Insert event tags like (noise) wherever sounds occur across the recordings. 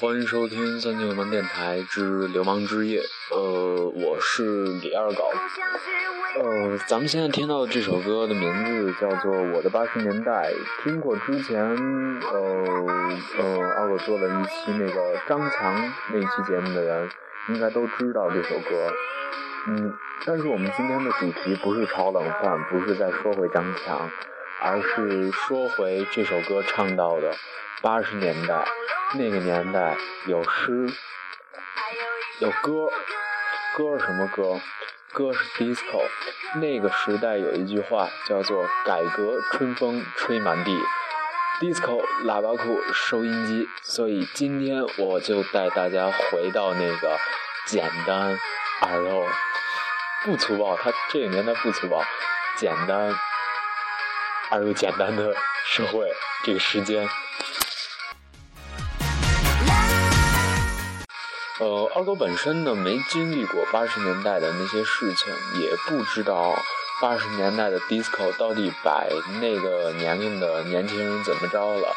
欢迎收听三九流氓电台之流氓之夜。呃，我是李二狗。呃，咱们现在听到的这首歌的名字叫做《我的八十年代》。听过之前，呃呃，二狗做了一期那个张强那期节目的人，应该都知道这首歌。嗯，但是我们今天的主题不是炒冷饭，不是在说回张强，而是说回这首歌唱到的八十年代。那个年代有诗，有歌，歌是什么歌？歌是 disco。那个时代有一句话叫做“改革春风吹满地 ”，disco 喇叭裤收音机。所以今天我就带大家回到那个简单而又不粗暴，他这个年代不粗暴，简单而又简单的社会这个时间。呃，二狗本身呢没经历过八十年代的那些事情，也不知道八十年代的 disco 到底摆那个年龄的年轻人怎么着了，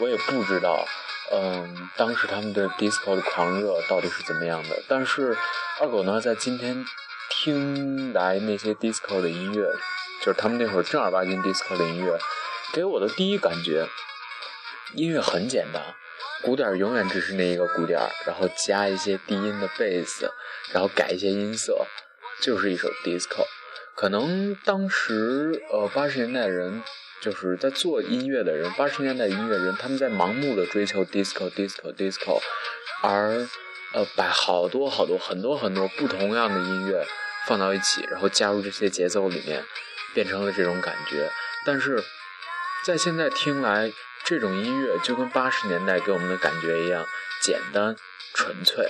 我也不知道，嗯，当时他们的 disco 的狂热到底是怎么样的。但是二狗呢，在今天听来那些 disco 的音乐，就是他们那会儿正儿八经 disco 的音乐，给我的第一感觉，音乐很简单。鼓点永远只是那一个鼓点，然后加一些低音的贝斯，然后改一些音色，就是一首 disco。可能当时呃八十年代人就是在做音乐的人，八十年代音乐人他们在盲目的追求 disco disco disco，而呃把好多好多很多很多不同样的音乐放到一起，然后加入这些节奏里面，变成了这种感觉。但是在现在听来。这种音乐就跟八十年代给我们的感觉一样，简单纯粹。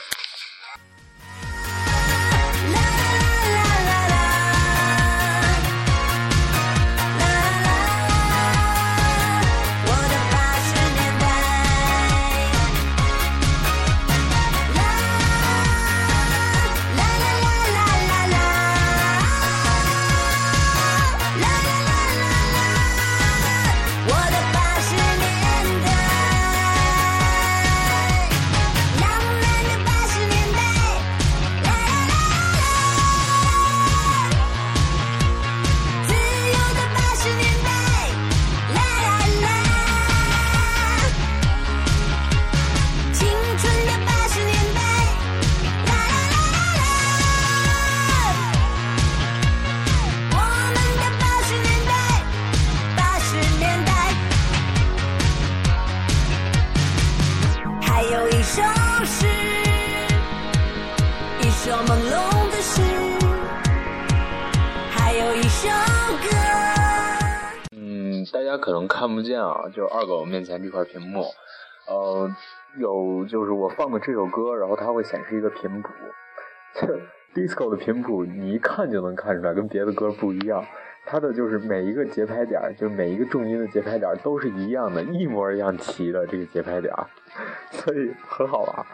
就二狗面前这块屏幕，呃，有就是我放的这首歌，然后它会显示一个频谱。disco 的频谱你一看就能看出来，跟别的歌不一样。它的就是每一个节拍点，就是每一个重音的节拍点都是一样的，一模一样齐的这个节拍点，所以很好玩。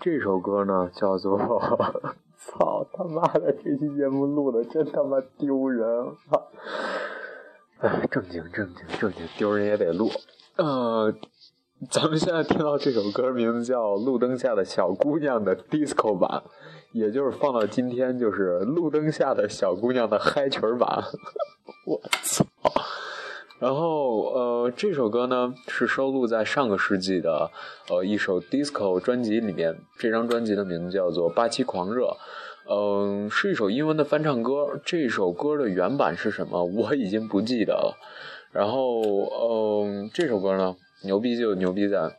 这首歌呢，叫做 (laughs) “操他妈的”，这期节目录的真他妈丢人！哎，正经正经正经，丢人也得录。呃，咱们现在听到这首歌名字叫《路灯下的小姑娘》的 disco 版，也就是放到今天就是路灯下的小姑娘的嗨曲版。(laughs) 我操！然后，呃，这首歌呢是收录在上个世纪的，呃，一首 disco 专辑里面。这张专辑的名字叫做《八七狂热》，嗯，是一首英文的翻唱歌。这首歌的原版是什么？我已经不记得了。然后，嗯，这首歌呢，牛逼就牛逼在，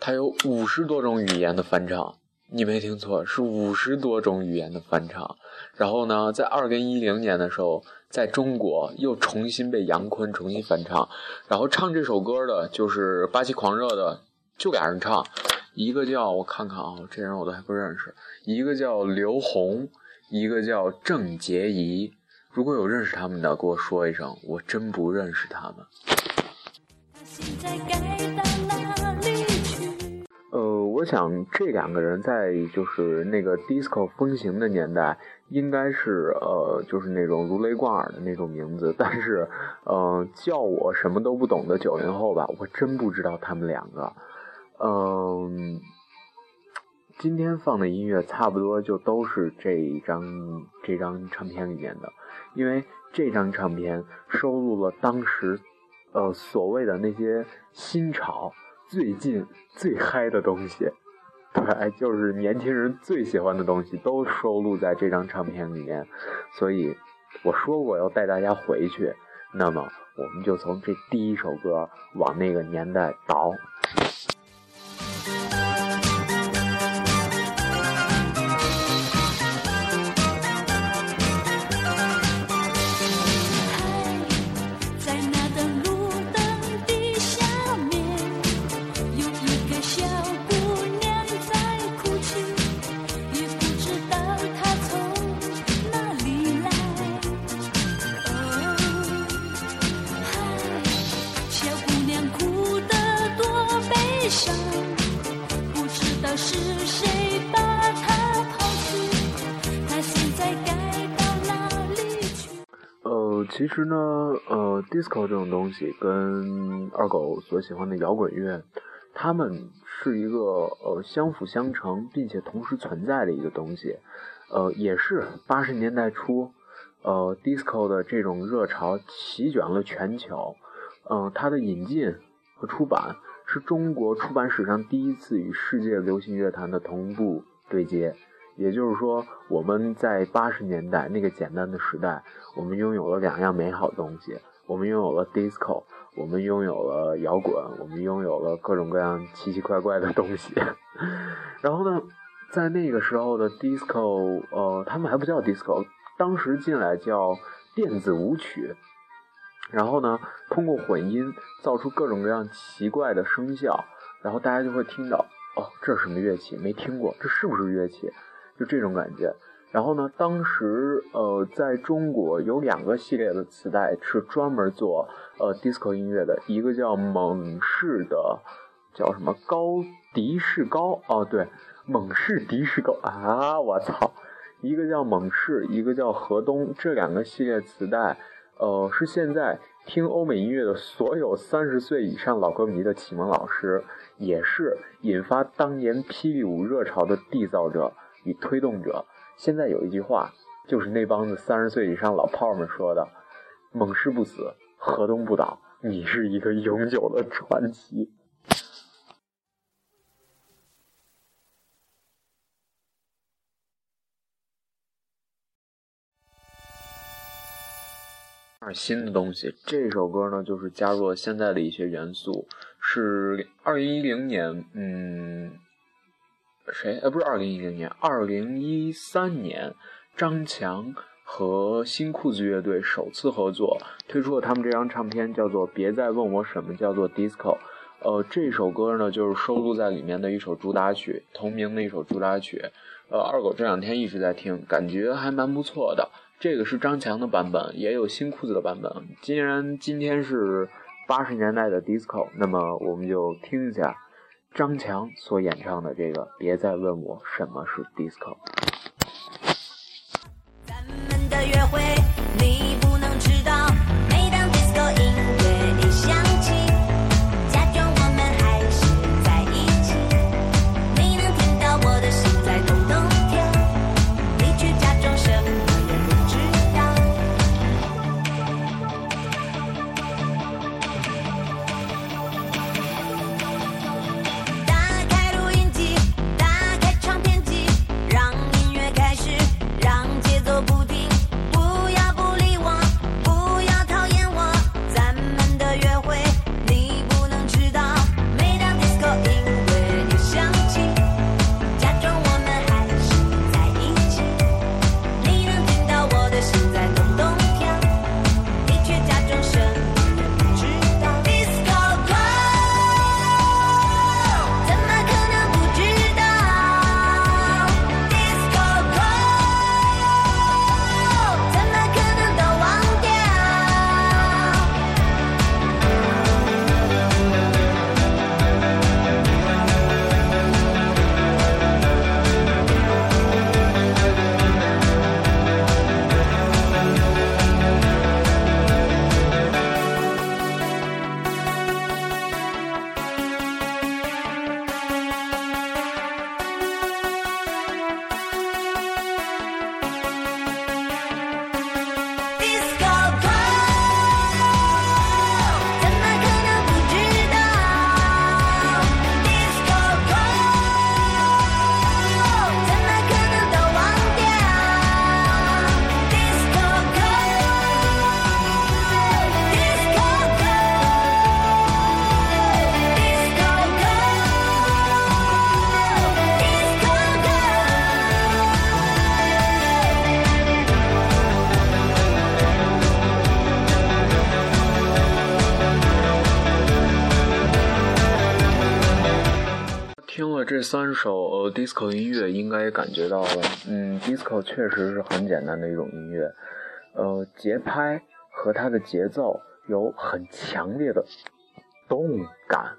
它有五十多种语言的翻唱，你没听错，是五十多种语言的翻唱。然后呢，在二零一零年的时候，在中国又重新被杨坤重新翻唱。然后唱这首歌的就是巴西狂热的，就俩人唱，一个叫我看看啊，这人我都还不认识，一个叫刘红，一个叫郑洁仪。如果有认识他们的，给我说一声，我真不认识他们。呃，我想这两个人在就是那个 disco 风行的年代，应该是呃，就是那种如雷贯耳的那种名字。但是，呃，叫我什么都不懂的九零后吧，我真不知道他们两个。嗯，今天放的音乐差不多就都是这一张这张唱片里面的。因为这张唱片收录了当时，呃，所谓的那些新潮、最近最嗨的东西，对，(laughs) 就是年轻人最喜欢的东西，都收录在这张唱片里面。所以我说过要带大家回去，那么我们就从这第一首歌往那个年代倒。实呢，呃，disco 这种东西跟二狗所喜欢的摇滚乐，他们是一个呃相辅相成并且同时存在的一个东西，呃，也是八十年代初，呃，disco 的这种热潮席卷了全球，嗯，它的引进和出版是中国出版史上第一次与世界流行乐坛的同步对接。也就是说，我们在八十年代那个简单的时代，我们拥有了两样美好东西：我们拥有了 disco，我们拥有了摇滚，我们拥有了各种各样奇奇怪怪的东西。(laughs) 然后呢，在那个时候的 disco，呃，他们还不叫 disco，当时进来叫电子舞曲。然后呢，通过混音造出各种各样奇怪的声效，然后大家就会听到，哦，这是什么乐器？没听过，这是不是乐器？就这种感觉，然后呢，当时呃，在中国有两个系列的磁带是专门做呃 disco 音乐的，一个叫蒙氏的，叫什么？高迪士高？哦，对，蒙氏迪士高。啊，我操，一个叫蒙氏，一个叫河东，这两个系列磁带，呃，是现在听欧美音乐的所有三十岁以上老歌迷的启蒙老师，也是引发当年霹雳舞热潮的缔造者。与推动者，现在有一句话，就是那帮子三十岁以上老炮们说的：“猛士不死，河东不倒，你是一个永久的传奇。”新的东西，这首歌呢，就是加入了现在的一些元素，是二零一零年，嗯。谁？呃，不是二零一零年，二零一三年，张强和新裤子乐队首次合作，推出了他们这张唱片，叫做《别再问我什么叫做 disco》。呃，这首歌呢，就是收录在里面的一首主打曲，同名的一首主打曲。呃，二狗这两天一直在听，感觉还蛮不错的。这个是张强的版本，也有新裤子的版本。既然今天是八十年代的 disco，那么我们就听一下。张强所演唱的这个《别再问我什么是 disco》。这三首呃 disco 音乐，应该也感觉到了，嗯，disco 确实是很简单的一种音乐，呃，节拍和它的节奏有很强烈的动感。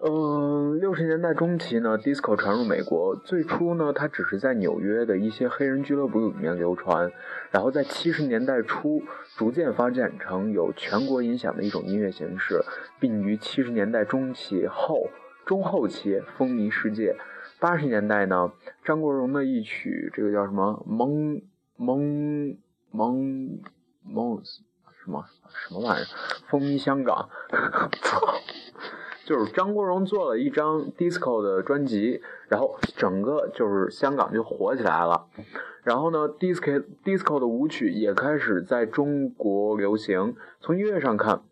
嗯，六十年代中期呢，disco 传入美国。最初呢，它只是在纽约的一些黑人俱乐部里面流传，然后在七十年代初逐渐发展成有全国影响的一种音乐形式，并于七十年代中期后中后期风靡世界。八十年代呢，张国荣的一曲这个叫什么《蒙蒙蒙蒙》什么什么玩意儿，风靡香港。操！就是张国荣做了一张 disco 的专辑，然后整个就是香港就火起来了。然后呢，disco disco 的舞曲也开始在中国流行。从音乐上看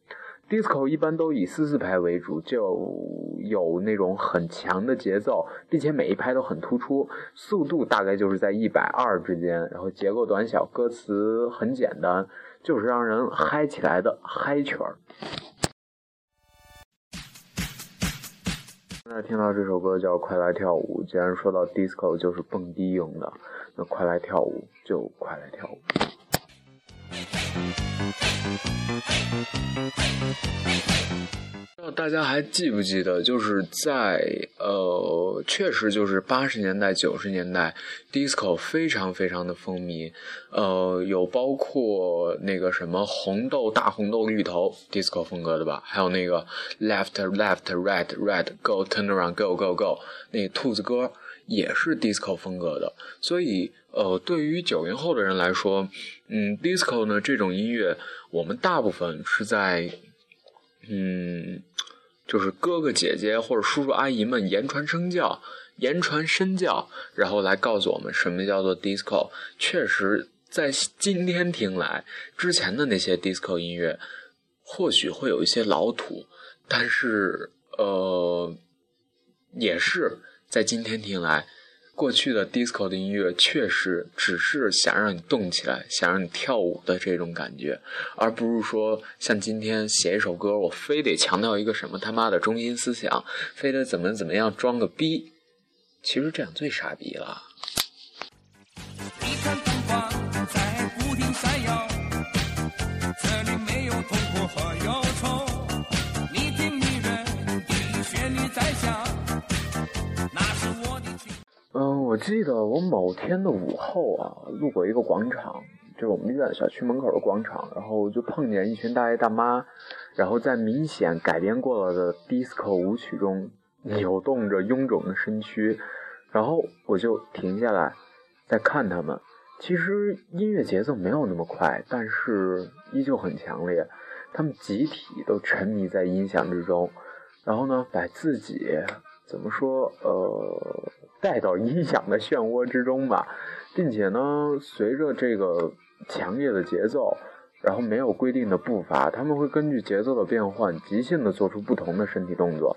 ，disco 一般都以四四拍为主，就有那种很强的节奏，并且每一拍都很突出，速度大概就是在一百二之间。然后结构短小，歌词很简单，就是让人嗨起来的嗨曲儿。现在听到这首歌叫《快来跳舞》，既然说到 disco 就是蹦迪用的，那快来跳舞就快来跳舞。不知道大家还记不记得，就是在呃，确实就是八十年代、九十年代，disco 非常非常的风靡。呃，有包括那个什么红豆大红豆绿头 disco 风格的吧，还有那个 left left right right go turn around go go go 那兔子歌也是 disco 风格的。所以呃，对于九零后的人来说，嗯，disco 呢这种音乐，我们大部分是在嗯。就是哥哥姐姐或者叔叔阿姨们言传身教，言传身教，然后来告诉我们什么叫做 disco。确实，在今天听来，之前的那些 disco 音乐或许会有一些老土，但是呃，也是在今天听来。过去的 disco 的音乐确实只是想让你动起来，想让你跳舞的这种感觉，而不是说像今天写一首歌，我非得强调一个什么他妈的中心思想，非得怎么怎么样装个逼。其实这样最傻逼了。我记得我某天的午后啊，路过一个广场，就是我们院小区门口的广场，然后就碰见一群大爷大妈，然后在明显改编过了的 disco 舞曲中扭动着臃肿的身躯，然后我就停下来在看他们。其实音乐节奏没有那么快，但是依旧很强烈。他们集体都沉迷在音响之中，然后呢，把自己怎么说呃。带到音响的漩涡之中吧，并且呢，随着这个强烈的节奏，然后没有规定的步伐，他们会根据节奏的变换，即兴的做出不同的身体动作，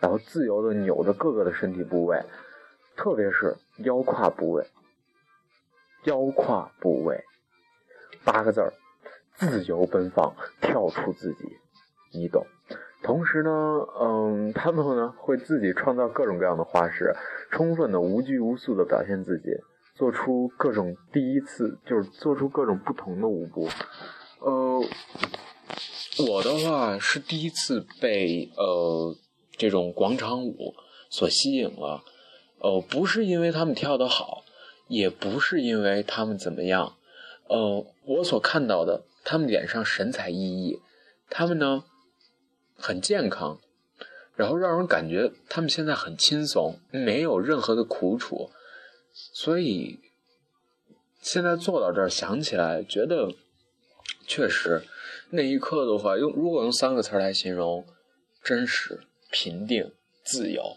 然后自由的扭着各个的身体部位，特别是腰胯部位。腰胯部位，八个字儿：自由奔放，跳出自己，你懂。同时呢，嗯，他们呢会自己创造各种各样的花式，充分的无拘无束的表现自己，做出各种第一次，就是做出各种不同的舞步。呃，我的话是第一次被呃这种广场舞所吸引了，呃，不是因为他们跳得好，也不是因为他们怎么样，呃，我所看到的，他们脸上神采奕奕，他们呢。很健康，然后让人感觉他们现在很轻松，没有任何的苦楚，所以现在坐到这儿想起来，觉得确实那一刻的话，用如果用三个词来形容，真实、平定、自由，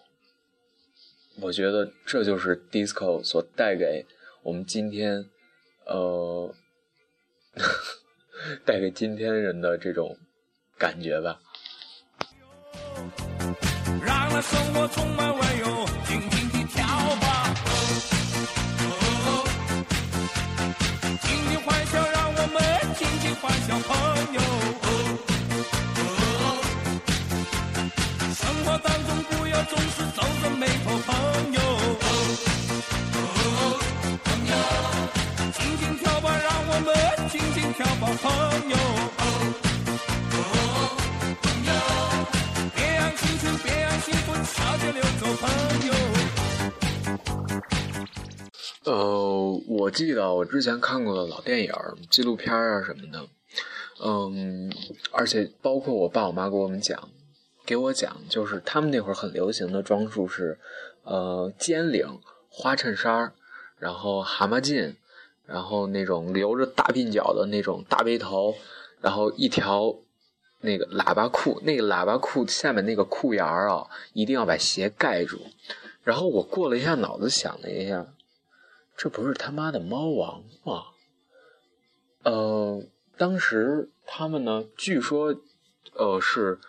我觉得这就是 disco 所带给我们今天，呃，(laughs) 带给今天人的这种感觉吧。生活充满温柔，尽情地跳吧，哦哦。尽情欢笑，让我们尽情欢笑，朋友，哦哦。生活当中不要总是皱着眉头，朋友，哦哦。朋友，尽情跳吧，让我们尽情跳吧，朋友，哦。呃，我记得我之前看过的老电影、纪录片啊什么的，嗯，而且包括我爸我妈给我们讲，给我讲，就是他们那会儿很流行的装束是，呃，尖领、花衬衫，然后蛤蟆镜，然后那种留着大鬓角的那种大背头，然后一条那个喇叭裤，那个喇叭裤下面那个裤沿儿啊，一定要把鞋盖住。然后我过了一下脑子，想了一下。这不是他妈的猫王吗？呃，当时他们呢，据说，呃，是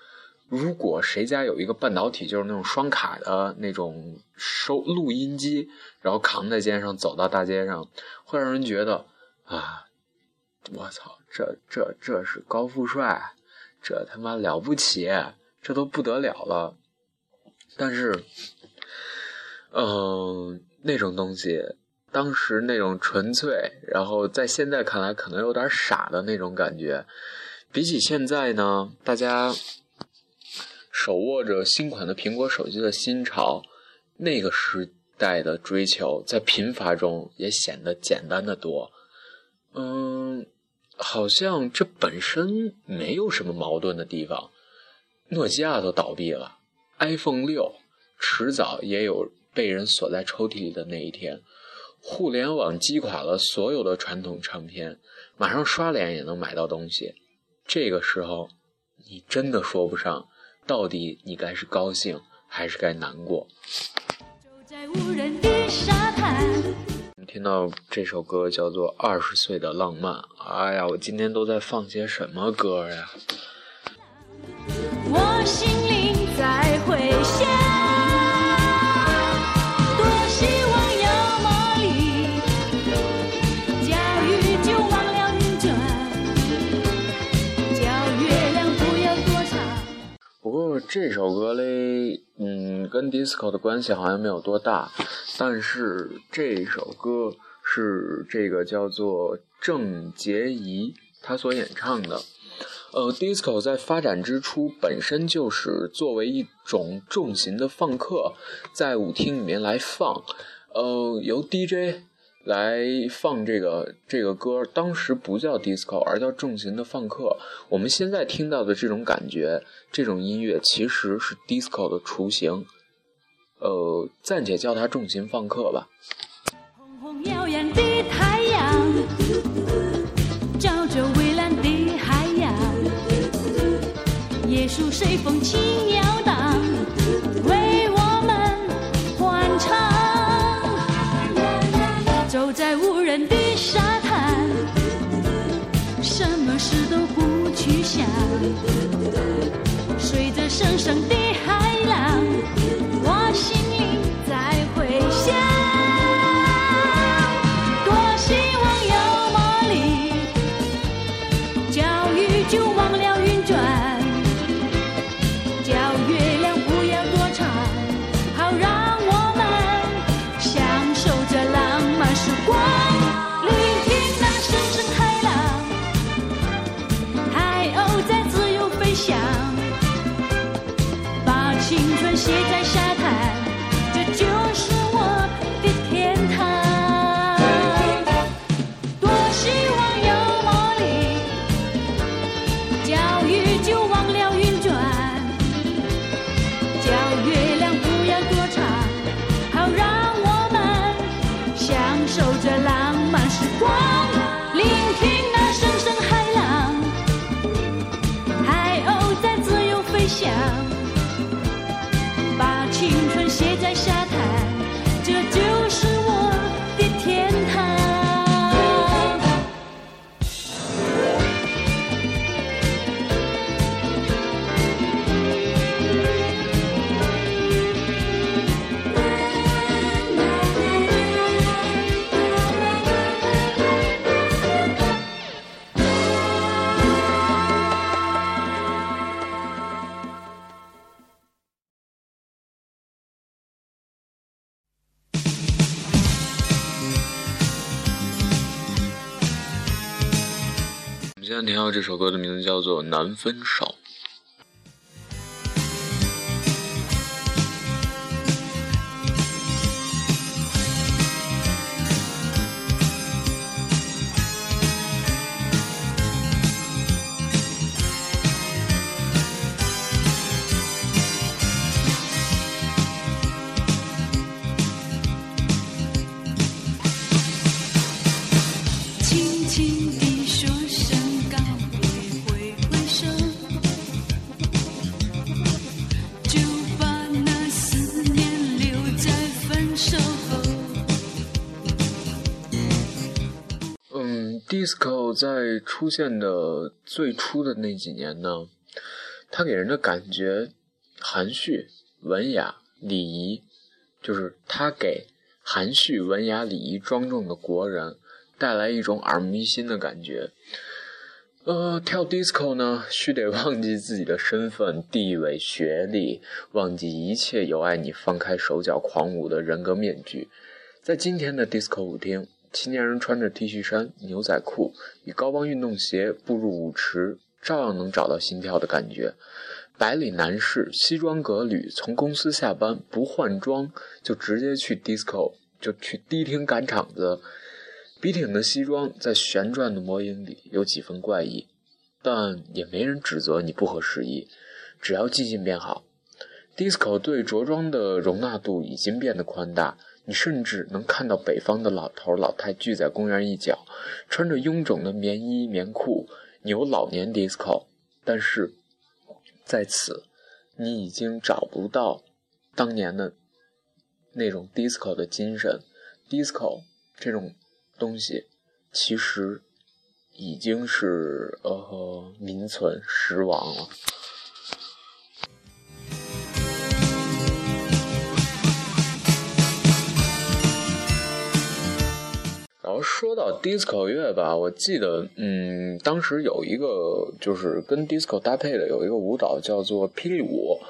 如果谁家有一个半导体，就是那种双卡的那种收录音机，然后扛在肩上走到大街上，会让人觉得啊，我操，这这这是高富帅，这他妈了不起，这都不得了了。但是，嗯，那种东西。当时那种纯粹，然后在现在看来可能有点傻的那种感觉，比起现在呢，大家手握着新款的苹果手机的新潮，那个时代的追求在贫乏中也显得简单的多。嗯，好像这本身没有什么矛盾的地方。诺基亚都倒闭了，iPhone 六迟早也有被人锁在抽屉里的那一天。互联网击垮了所有的传统唱片，马上刷脸也能买到东西。这个时候，你真的说不上，到底你该是高兴还是该难过在无人地上。听到这首歌叫做《二十岁的浪漫》，哎呀，我今天都在放些什么歌呀？我心灵在回响。这首歌嘞，嗯，跟 disco 的关系好像没有多大，但是这首歌是这个叫做郑洁仪她所演唱的。呃，disco 在发展之初本身就是作为一种重型的放客，在舞厅里面来放，呃，由 DJ。来放这个这个歌，当时不叫 disco，而叫重型的放客。我们现在听到的这种感觉，这种音乐其实是 disco 的雏形，呃，暂且叫他重型放客吧。红红耀眼的太阳，照着蔚蓝的海洋，椰树随风轻摇荡。随着声声的海今天听到这首歌的名字叫做《难分手》。在出现的最初的那几年呢，它给人的感觉含蓄、文雅、礼仪，就是它给含蓄、文雅、礼仪、庄重的国人带来一种耳目一新的感觉。呃，跳 disco 呢，须得忘记自己的身份、地位、学历，忘记一切有碍你放开手脚狂舞的人格面具。在今天的 disco 舞厅，青年人穿着 T 恤衫、牛仔裤与高帮运动鞋步入舞池，照样能找到心跳的感觉。白领男士西装革履，从公司下班不换装就直接去 disco，就去迪厅赶场子。笔挺的西装在旋转的魔影里有几分怪异，但也没人指责你不合时宜，只要寂静便好。disco 对着装的容纳度已经变得宽大，你甚至能看到北方的老头老太聚在公园一角，穿着臃肿的棉衣棉裤，扭老年 disco。但是在此，你已经找不到当年的那种 disco 的精神，disco 这种。东西其实已经是呃名存实亡了。然后说到 disco 乐吧，我记得嗯，当时有一个就是跟 disco 搭配的有一个舞蹈叫做霹雳舞。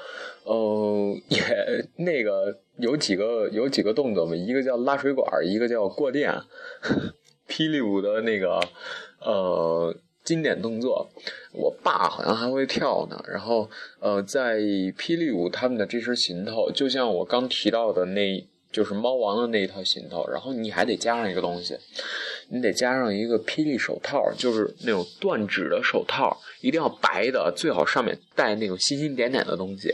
呃，也那个有几个有几个动作嘛，一个叫拉水管，一个叫过电，霹雳舞的那个呃经典动作，我爸好像还会跳呢。然后呃，在霹雳舞他们的这身行头，就像我刚提到的那，就是猫王的那一套行头，然后你还得加上一个东西。你得加上一个霹雳手套，就是那种断指的手套，一定要白的，最好上面带那种星星点点的东西。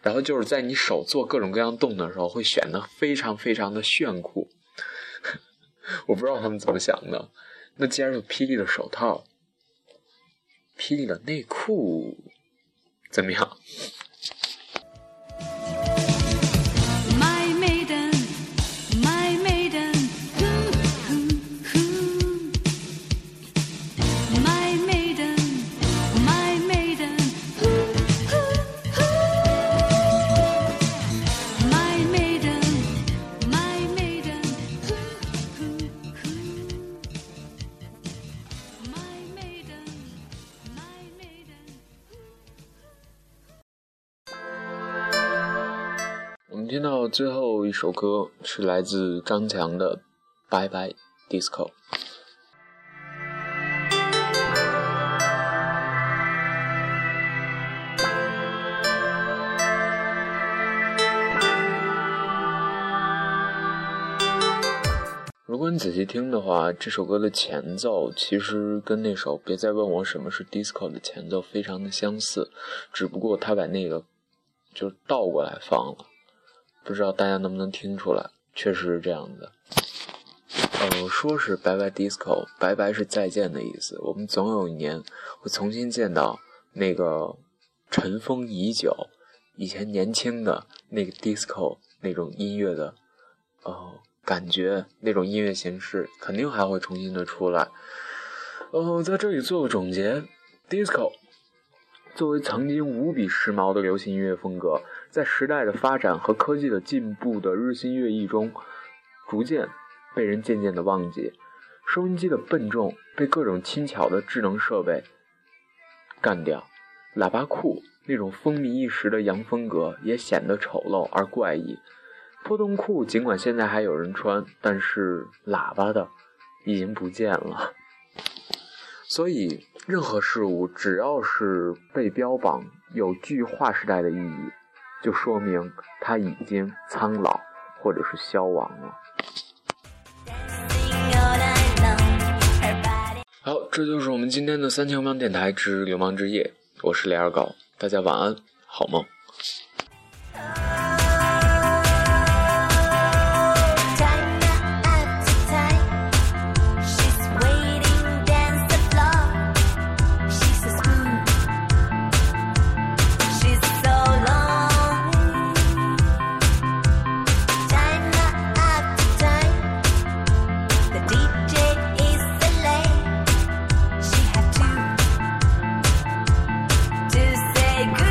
然后就是在你手做各种各样动的时候，会显得非常非常的炫酷。(laughs) 我不知道他们怎么想的。那既然有霹雳的手套，霹雳的内裤怎么样？最后一首歌是来自张强的《拜拜 Disco》。如果你仔细听的话，这首歌的前奏其实跟那首《别再问我什么是 Disco》的前奏非常的相似，只不过他把那个就倒过来放了。不知道大家能不能听出来，确实是这样的。呃，说是拜拜 disco，拜拜是再见的意思。我们总有一年会重新见到那个尘封已久、以前年轻的那个 disco 那种音乐的，呃，感觉那种音乐形式肯定还会重新的出来。呃，在这里做个总结，disco 作为曾经无比时髦的流行音乐风格。在时代的发展和科技的进步的日新月异中，逐渐被人渐渐的忘记。收音机的笨重被各种轻巧的智能设备干掉，喇叭裤那种风靡一时的洋风格也显得丑陋而怪异。破洞裤尽管现在还有人穿，但是喇叭的已经不见了。所以，任何事物只要是被标榜有具划时代的意义。就说明他已经苍老，或者是消亡了。好，这就是我们今天的三千万电台之流氓之夜，我是李二狗，大家晚安，好梦。like